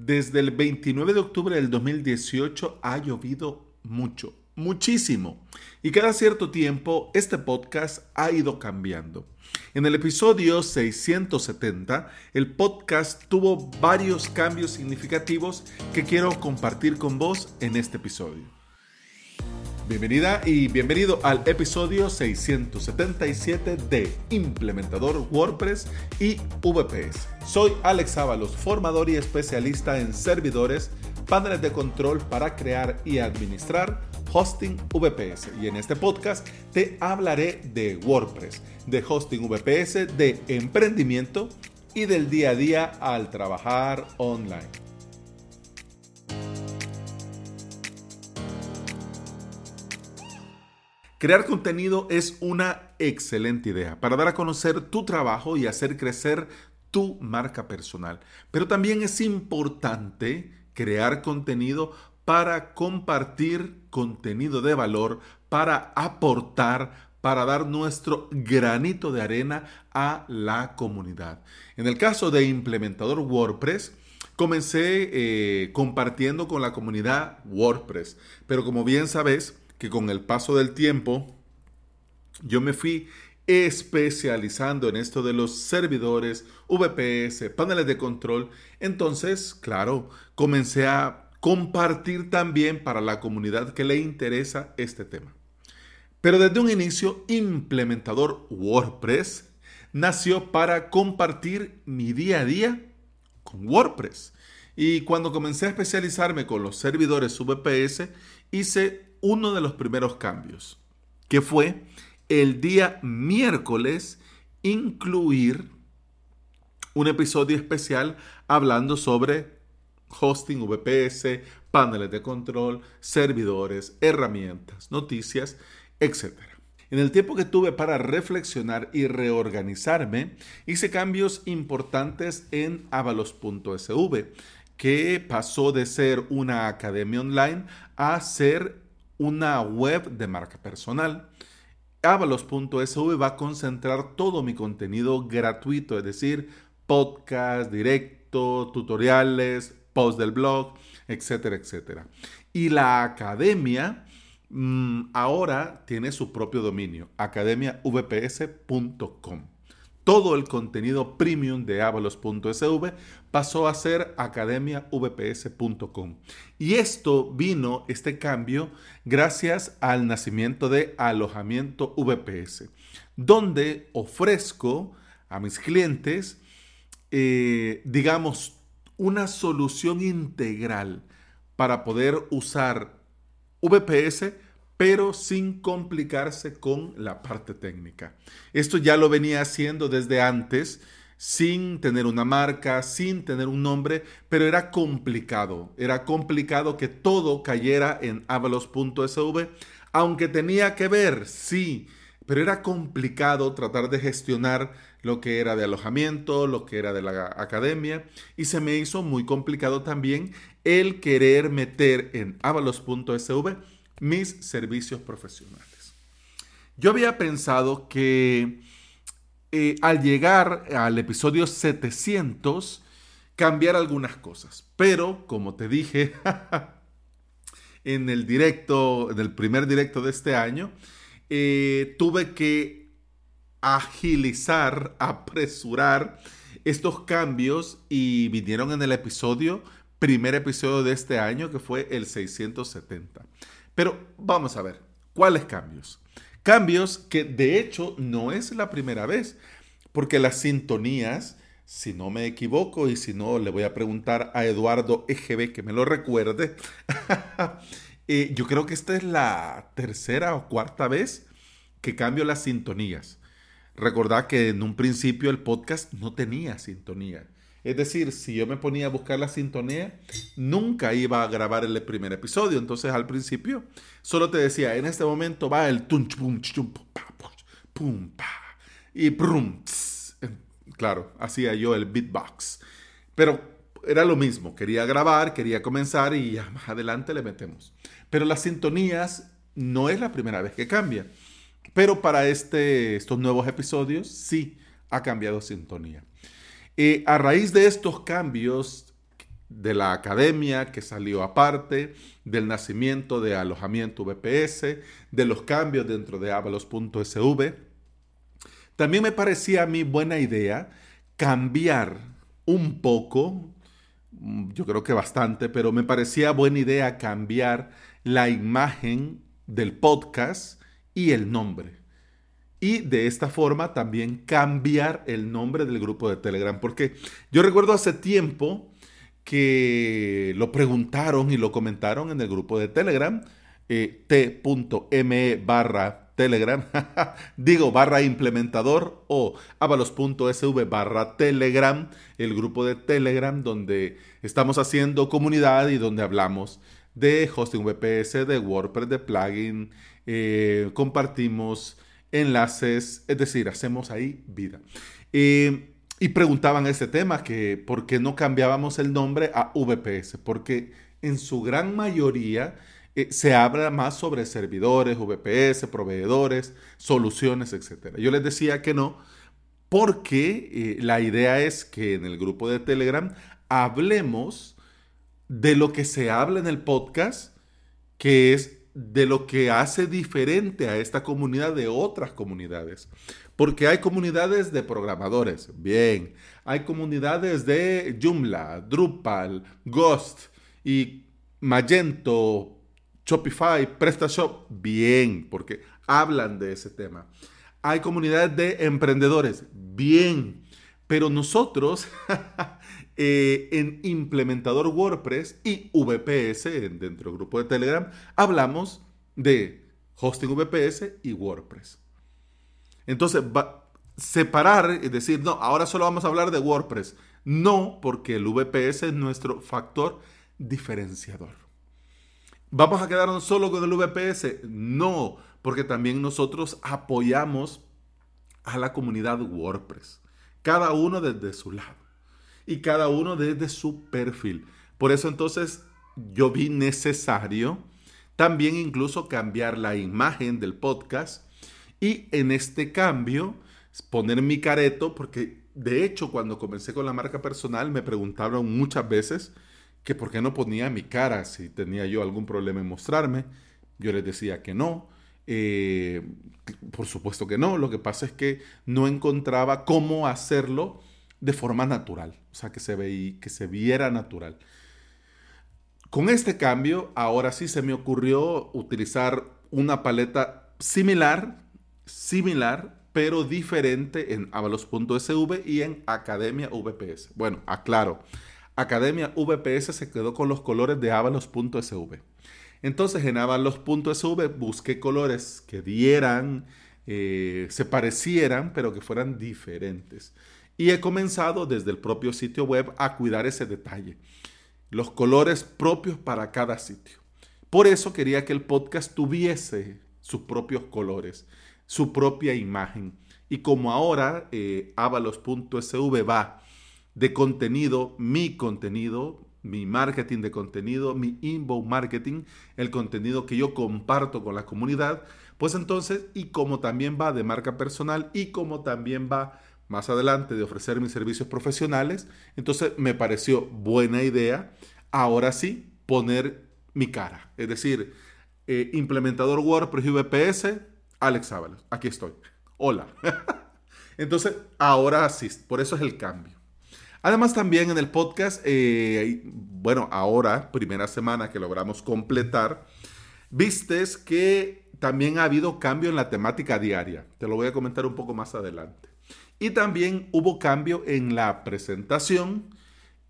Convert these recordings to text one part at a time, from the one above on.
Desde el 29 de octubre del 2018 ha llovido mucho, muchísimo. Y cada cierto tiempo este podcast ha ido cambiando. En el episodio 670, el podcast tuvo varios cambios significativos que quiero compartir con vos en este episodio. Bienvenida y bienvenido al episodio 677 de Implementador WordPress y VPS. Soy Alex Ábalos, formador y especialista en servidores, paneles de control para crear y administrar hosting VPS. Y en este podcast te hablaré de WordPress, de hosting VPS, de emprendimiento y del día a día al trabajar online. Crear contenido es una excelente idea para dar a conocer tu trabajo y hacer crecer tu marca personal. Pero también es importante crear contenido para compartir contenido de valor, para aportar, para dar nuestro granito de arena a la comunidad. En el caso de implementador WordPress, comencé eh, compartiendo con la comunidad WordPress, pero como bien sabes, que con el paso del tiempo yo me fui especializando en esto de los servidores, VPS, paneles de control. Entonces, claro, comencé a compartir también para la comunidad que le interesa este tema. Pero desde un inicio, implementador WordPress nació para compartir mi día a día con WordPress. Y cuando comencé a especializarme con los servidores VPS, hice uno de los primeros cambios, que fue el día miércoles incluir un episodio especial hablando sobre hosting VPS, paneles de control, servidores, herramientas, noticias, etc. En el tiempo que tuve para reflexionar y reorganizarme, hice cambios importantes en avalos.sv, que pasó de ser una academia online a ser una web de marca personal. Avalos.sv va a concentrar todo mi contenido gratuito, es decir, podcast, directo, tutoriales, post del blog, etcétera, etcétera. Y la academia mm, ahora tiene su propio dominio, academiavps.com todo el contenido premium de avalos.sv pasó a ser academiavps.com. Y esto vino, este cambio, gracias al nacimiento de alojamiento VPS, donde ofrezco a mis clientes, eh, digamos, una solución integral para poder usar VPS pero sin complicarse con la parte técnica. Esto ya lo venía haciendo desde antes, sin tener una marca, sin tener un nombre, pero era complicado. Era complicado que todo cayera en avalos.sv, aunque tenía que ver, sí, pero era complicado tratar de gestionar lo que era de alojamiento, lo que era de la academia, y se me hizo muy complicado también el querer meter en avalos.sv mis servicios profesionales. Yo había pensado que eh, al llegar al episodio 700, cambiar algunas cosas. Pero, como te dije en el directo, en el primer directo de este año, eh, tuve que agilizar, apresurar estos cambios y vinieron en el episodio, primer episodio de este año, que fue el 670. Pero vamos a ver, ¿cuáles cambios? Cambios que de hecho no es la primera vez, porque las sintonías, si no me equivoco y si no, le voy a preguntar a Eduardo EGB que me lo recuerde, eh, yo creo que esta es la tercera o cuarta vez que cambio las sintonías. Recordad que en un principio el podcast no tenía sintonía. Es decir, si yo me ponía a buscar la sintonía, nunca iba a grabar el primer episodio. Entonces al principio solo te decía, en este momento va el tunch, pum, chum, pum, pa, y prum, claro, hacía yo el beatbox. Pero era lo mismo, quería grabar, quería comenzar y ya más adelante le metemos. Pero las sintonías no es la primera vez que cambia. Pero para este, estos nuevos episodios sí ha cambiado sintonía. Eh, a raíz de estos cambios de la academia que salió aparte, del nacimiento de alojamiento VPS, de los cambios dentro de avalos.sv. También me parecía a mí buena idea cambiar un poco, yo creo que bastante, pero me parecía buena idea cambiar la imagen del podcast y el nombre. Y de esta forma también cambiar el nombre del grupo de Telegram. Porque yo recuerdo hace tiempo que lo preguntaron y lo comentaron en el grupo de Telegram, eh, t.me barra Telegram, digo barra implementador o avalos.sv barra Telegram, el grupo de Telegram donde estamos haciendo comunidad y donde hablamos de hosting VPS, de WordPress, de plugin, eh, compartimos enlaces, es decir, hacemos ahí vida. Y preguntaban ese tema, que por qué no cambiábamos el nombre a VPS, porque en su gran mayoría eh, se habla más sobre servidores, VPS, proveedores, soluciones, etc. Yo les decía que no, porque eh, la idea es que en el grupo de Telegram hablemos de lo que se habla en el podcast, que es de lo que hace diferente a esta comunidad de otras comunidades. Porque hay comunidades de programadores, bien. Hay comunidades de Joomla, Drupal, Ghost y Magento, Shopify, PrestaShop, bien, porque hablan de ese tema. Hay comunidades de emprendedores, bien. Pero nosotros Eh, en implementador WordPress y VPS dentro del grupo de Telegram hablamos de hosting VPS y WordPress. Entonces, separar y decir, no, ahora solo vamos a hablar de WordPress. No, porque el VPS es nuestro factor diferenciador. ¿Vamos a quedarnos solo con el VPS? No, porque también nosotros apoyamos a la comunidad WordPress, cada uno desde su lado y cada uno desde su perfil. Por eso entonces yo vi necesario también incluso cambiar la imagen del podcast y en este cambio poner mi careto, porque de hecho cuando comencé con la marca personal me preguntaron muchas veces que por qué no ponía mi cara si tenía yo algún problema en mostrarme. Yo les decía que no. Eh, por supuesto que no. Lo que pasa es que no encontraba cómo hacerlo de forma natural, sea, que se, veía, que se viera natural. Con este cambio, ahora sí se me ocurrió utilizar una paleta similar, similar, pero diferente en avalos.sv y en Academia VPS. Bueno, aclaro, Academia VPS se quedó con los colores de avalos.sv. Entonces en avalos.sv busqué colores que dieran, eh, se parecieran, pero que fueran diferentes. Y he comenzado desde el propio sitio web a cuidar ese detalle. Los colores propios para cada sitio. Por eso quería que el podcast tuviese sus propios colores, su propia imagen. Y como ahora eh, avalos.sv va de contenido, mi contenido, mi marketing de contenido, mi inbound marketing, el contenido que yo comparto con la comunidad, pues entonces, y como también va de marca personal y como también va más adelante de ofrecer mis servicios profesionales, entonces me pareció buena idea, ahora sí, poner mi cara. Es decir, eh, implementador WordPress y VPS, Alex Ábalos, aquí estoy. Hola. entonces, ahora sí, por eso es el cambio. Además, también en el podcast, eh, bueno, ahora, primera semana que logramos completar, vistes que también ha habido cambio en la temática diaria. Te lo voy a comentar un poco más adelante. Y también hubo cambio en la presentación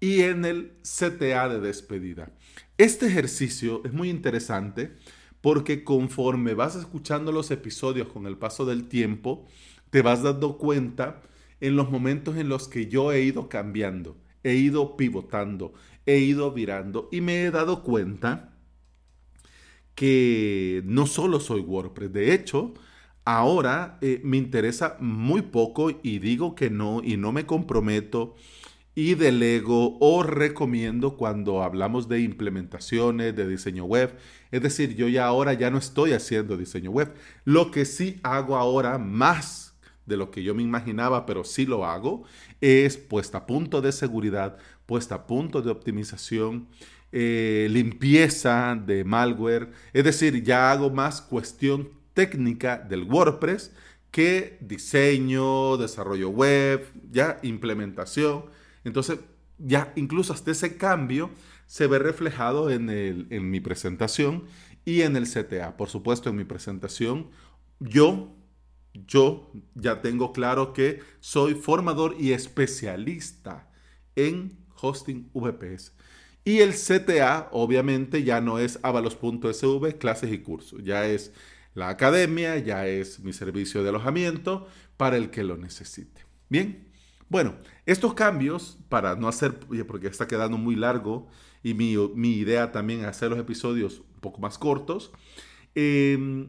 y en el CTA de despedida. Este ejercicio es muy interesante porque conforme vas escuchando los episodios con el paso del tiempo, te vas dando cuenta en los momentos en los que yo he ido cambiando, he ido pivotando, he ido virando y me he dado cuenta que no solo soy WordPress, de hecho, Ahora eh, me interesa muy poco y digo que no y no me comprometo y delego o recomiendo cuando hablamos de implementaciones, de diseño web. Es decir, yo ya ahora ya no estoy haciendo diseño web. Lo que sí hago ahora más de lo que yo me imaginaba, pero sí lo hago, es puesta a punto de seguridad, puesta a punto de optimización, eh, limpieza de malware. Es decir, ya hago más cuestión técnica del WordPress que diseño, desarrollo web, ya implementación. Entonces, ya incluso hasta ese cambio se ve reflejado en, en mi presentación y en el CTA. Por supuesto, en mi presentación, yo, yo ya tengo claro que soy formador y especialista en hosting VPS. Y el CTA, obviamente, ya no es avalos.sv, clases y cursos. Ya es la academia, ya es mi servicio de alojamiento para el que lo necesite. Bien, bueno, estos cambios, para no hacer, porque está quedando muy largo y mi, idea también es hacer los episodios un poco más cortos, em,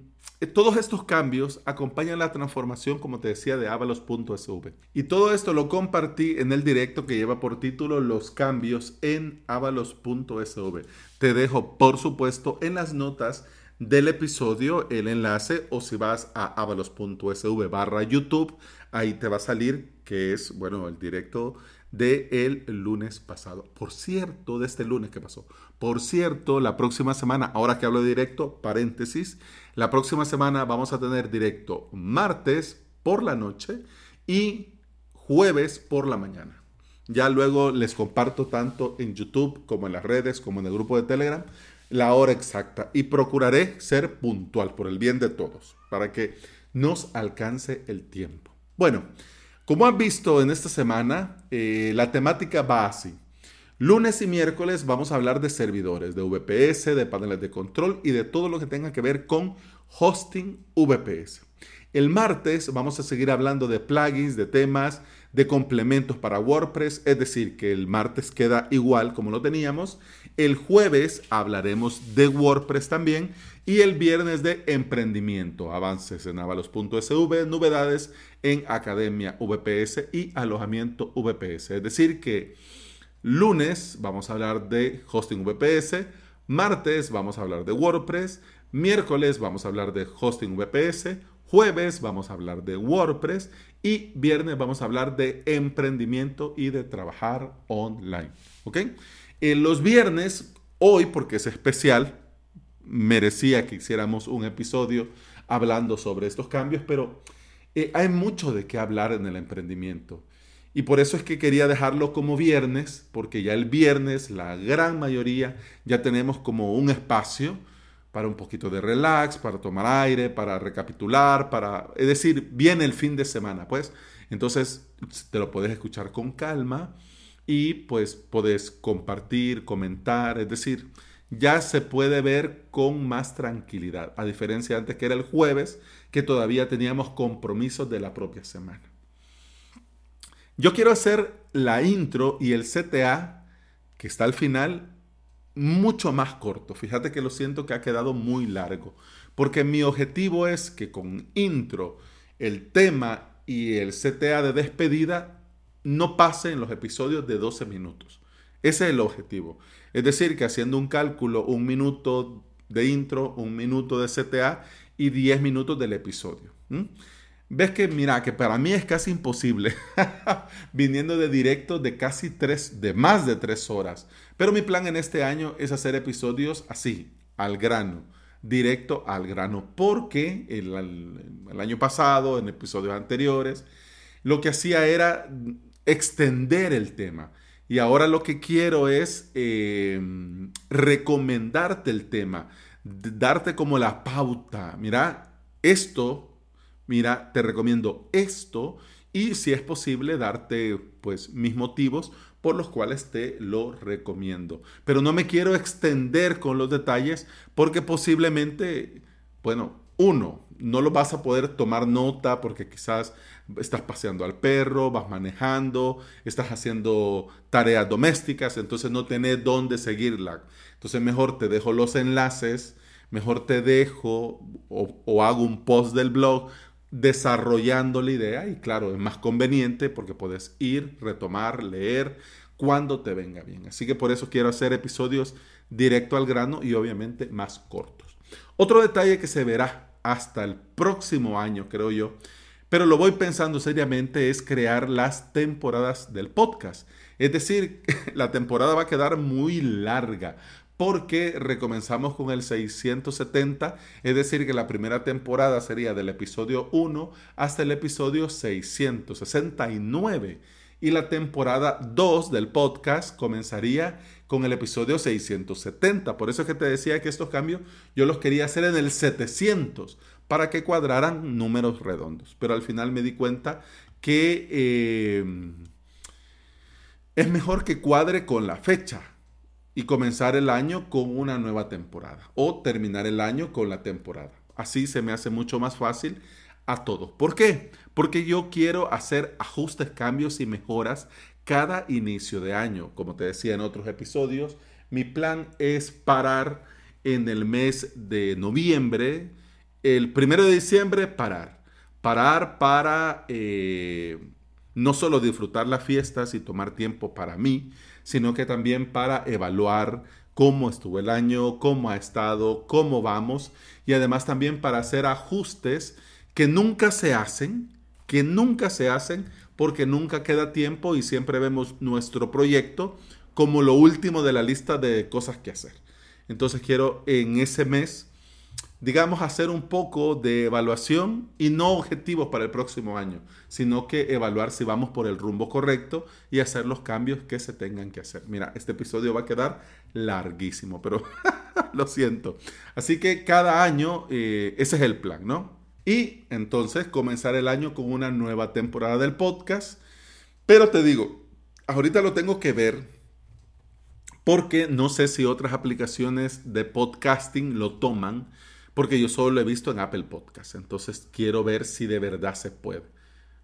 todos estos cambios acompañan la transformación, como te decía, de avalos.sv. Y todo esto lo compartí en el directo que lleva por título Los cambios en avalos.sv. Te dejo, por supuesto, en las notas del episodio el enlace o si vas a avalos.sv barra YouTube, ahí te va a salir que es, bueno, el directo de el lunes pasado. Por cierto, de este lunes que pasó. Por cierto, la próxima semana, ahora que hablo de directo, paréntesis, la próxima semana vamos a tener directo martes por la noche y jueves por la mañana. Ya luego les comparto tanto en YouTube como en las redes, como en el grupo de Telegram, la hora exacta y procuraré ser puntual por el bien de todos, para que nos alcance el tiempo. Bueno, como han visto en esta semana, eh, la temática va así. Lunes y miércoles vamos a hablar de servidores, de VPS, de paneles de control y de todo lo que tenga que ver con hosting VPS. El martes vamos a seguir hablando de plugins, de temas, de complementos para WordPress, es decir, que el martes queda igual como lo teníamos. El jueves hablaremos de WordPress también y el viernes de emprendimiento, avances en avalos.sv, novedades en Academia VPS y alojamiento VPS. Es decir, que lunes vamos a hablar de hosting VPS, martes vamos a hablar de WordPress, miércoles vamos a hablar de hosting VPS, jueves vamos a hablar de WordPress y viernes vamos a hablar de emprendimiento y de trabajar online. ¿Ok? En los viernes, hoy, porque es especial, merecía que hiciéramos un episodio hablando sobre estos cambios, pero eh, hay mucho de qué hablar en el emprendimiento. Y por eso es que quería dejarlo como viernes, porque ya el viernes la gran mayoría ya tenemos como un espacio para un poquito de relax, para tomar aire, para recapitular, para... Es decir, viene el fin de semana, pues. Entonces te lo puedes escuchar con calma y pues puedes compartir, comentar, es decir, ya se puede ver con más tranquilidad, a diferencia de antes que era el jueves, que todavía teníamos compromisos de la propia semana. Yo quiero hacer la intro y el CTA, que está al final, mucho más corto. Fíjate que lo siento que ha quedado muy largo, porque mi objetivo es que con intro, el tema y el CTA de despedida no pase en los episodios de 12 minutos. Ese es el objetivo. Es decir, que haciendo un cálculo, un minuto de intro, un minuto de CTA y 10 minutos del episodio. Ves que, mira, que para mí es casi imposible, viniendo de directo de casi tres, de más de tres horas. Pero mi plan en este año es hacer episodios así, al grano, directo al grano, porque el, el año pasado, en episodios anteriores, lo que hacía era extender el tema. Y ahora lo que quiero es em, recomendarte el tema, darte como la pauta. Mira, esto mira, te recomiendo esto y si es posible darte pues mis motivos por los cuales te lo recomiendo. Pero no me quiero extender con los detalles porque posiblemente, bueno, uno, no lo vas a poder tomar nota porque quizás estás paseando al perro, vas manejando, estás haciendo tareas domésticas, entonces no tenés dónde seguirla. Entonces mejor te dejo los enlaces, mejor te dejo o, o hago un post del blog desarrollando la idea y claro, es más conveniente porque puedes ir, retomar, leer cuando te venga bien. Así que por eso quiero hacer episodios directo al grano y obviamente más cortos. Otro detalle que se verá hasta el próximo año, creo yo, pero lo voy pensando seriamente, es crear las temporadas del podcast. Es decir, la temporada va a quedar muy larga porque recomenzamos con el 670, es decir, que la primera temporada sería del episodio 1 hasta el episodio 669 y la temporada 2 del podcast comenzaría con el episodio 670. Por eso es que te decía que estos cambios yo los quería hacer en el 700 para que cuadraran números redondos. Pero al final me di cuenta que eh, es mejor que cuadre con la fecha y comenzar el año con una nueva temporada o terminar el año con la temporada. Así se me hace mucho más fácil a todo. ¿Por qué? Porque yo quiero hacer ajustes, cambios y mejoras cada inicio de año. Como te decía en otros episodios, mi plan es parar en el mes de noviembre, el primero de diciembre, parar. Parar para eh, no solo disfrutar las fiestas y tomar tiempo para mí, sino que también para evaluar cómo estuvo el año, cómo ha estado, cómo vamos y además también para hacer ajustes que nunca se hacen, que nunca se hacen porque nunca queda tiempo y siempre vemos nuestro proyecto como lo último de la lista de cosas que hacer. Entonces quiero en ese mes digamos, hacer un poco de evaluación y no objetivos para el próximo año, sino que evaluar si vamos por el rumbo correcto y hacer los cambios que se tengan que hacer. Mira, este episodio va a quedar larguísimo, pero lo siento. Así que cada año eh, ese es el plan, ¿no? Y entonces comenzar el año con una nueva temporada del podcast. Pero te digo, ahorita lo tengo que ver porque no sé si otras aplicaciones de podcasting lo toman porque yo solo lo he visto en Apple Podcast. Entonces quiero ver si de verdad se puede.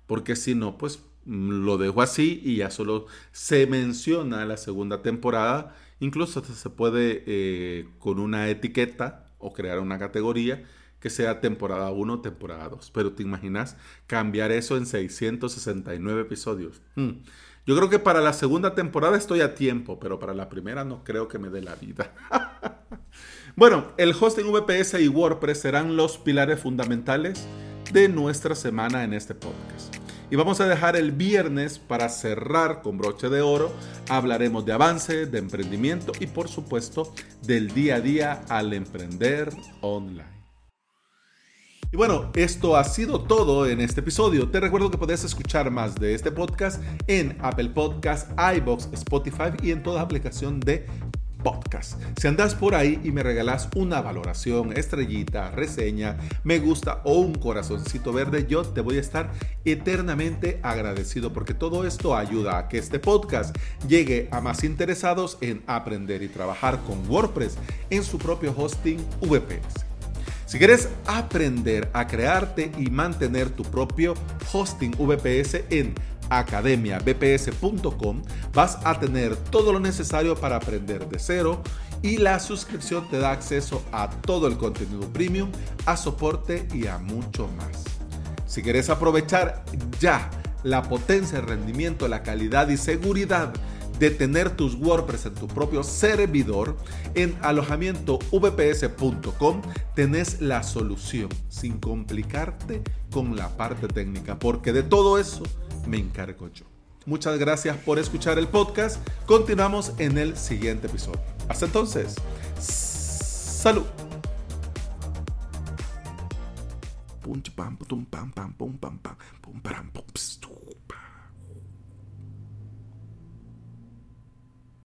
Porque si no, pues mm, lo dejo así y ya solo se menciona la segunda temporada. Incluso se puede eh, con una etiqueta o crear una categoría que sea temporada 1, temporada 2. Pero te imaginas cambiar eso en 669 episodios. Hmm. Yo creo que para la segunda temporada estoy a tiempo, pero para la primera no creo que me dé la vida. Bueno, el hosting VPS y WordPress serán los pilares fundamentales de nuestra semana en este podcast. Y vamos a dejar el viernes para cerrar con broche de oro. Hablaremos de avance, de emprendimiento y por supuesto del día a día al emprender online. Y bueno, esto ha sido todo en este episodio. Te recuerdo que puedes escuchar más de este podcast en Apple Podcasts, iBox, Spotify y en toda aplicación de podcast. Si andas por ahí y me regalas una valoración, estrellita, reseña, me gusta o un corazoncito verde, yo te voy a estar eternamente agradecido porque todo esto ayuda a que este podcast llegue a más interesados en aprender y trabajar con WordPress en su propio hosting VPS. Si quieres aprender a crearte y mantener tu propio hosting VPS en academiabps.com vas a tener todo lo necesario para aprender de cero y la suscripción te da acceso a todo el contenido premium, a soporte y a mucho más. Si quieres aprovechar ya la potencia, el rendimiento, la calidad y seguridad de tener tus WordPress en tu propio servidor, en alojamiento vps.com tenés la solución sin complicarte con la parte técnica, porque de todo eso me encargo yo. Muchas gracias por escuchar el podcast. Continuamos en el siguiente episodio. Hasta entonces, salud. pum pam pum pam pam pum pam pum pum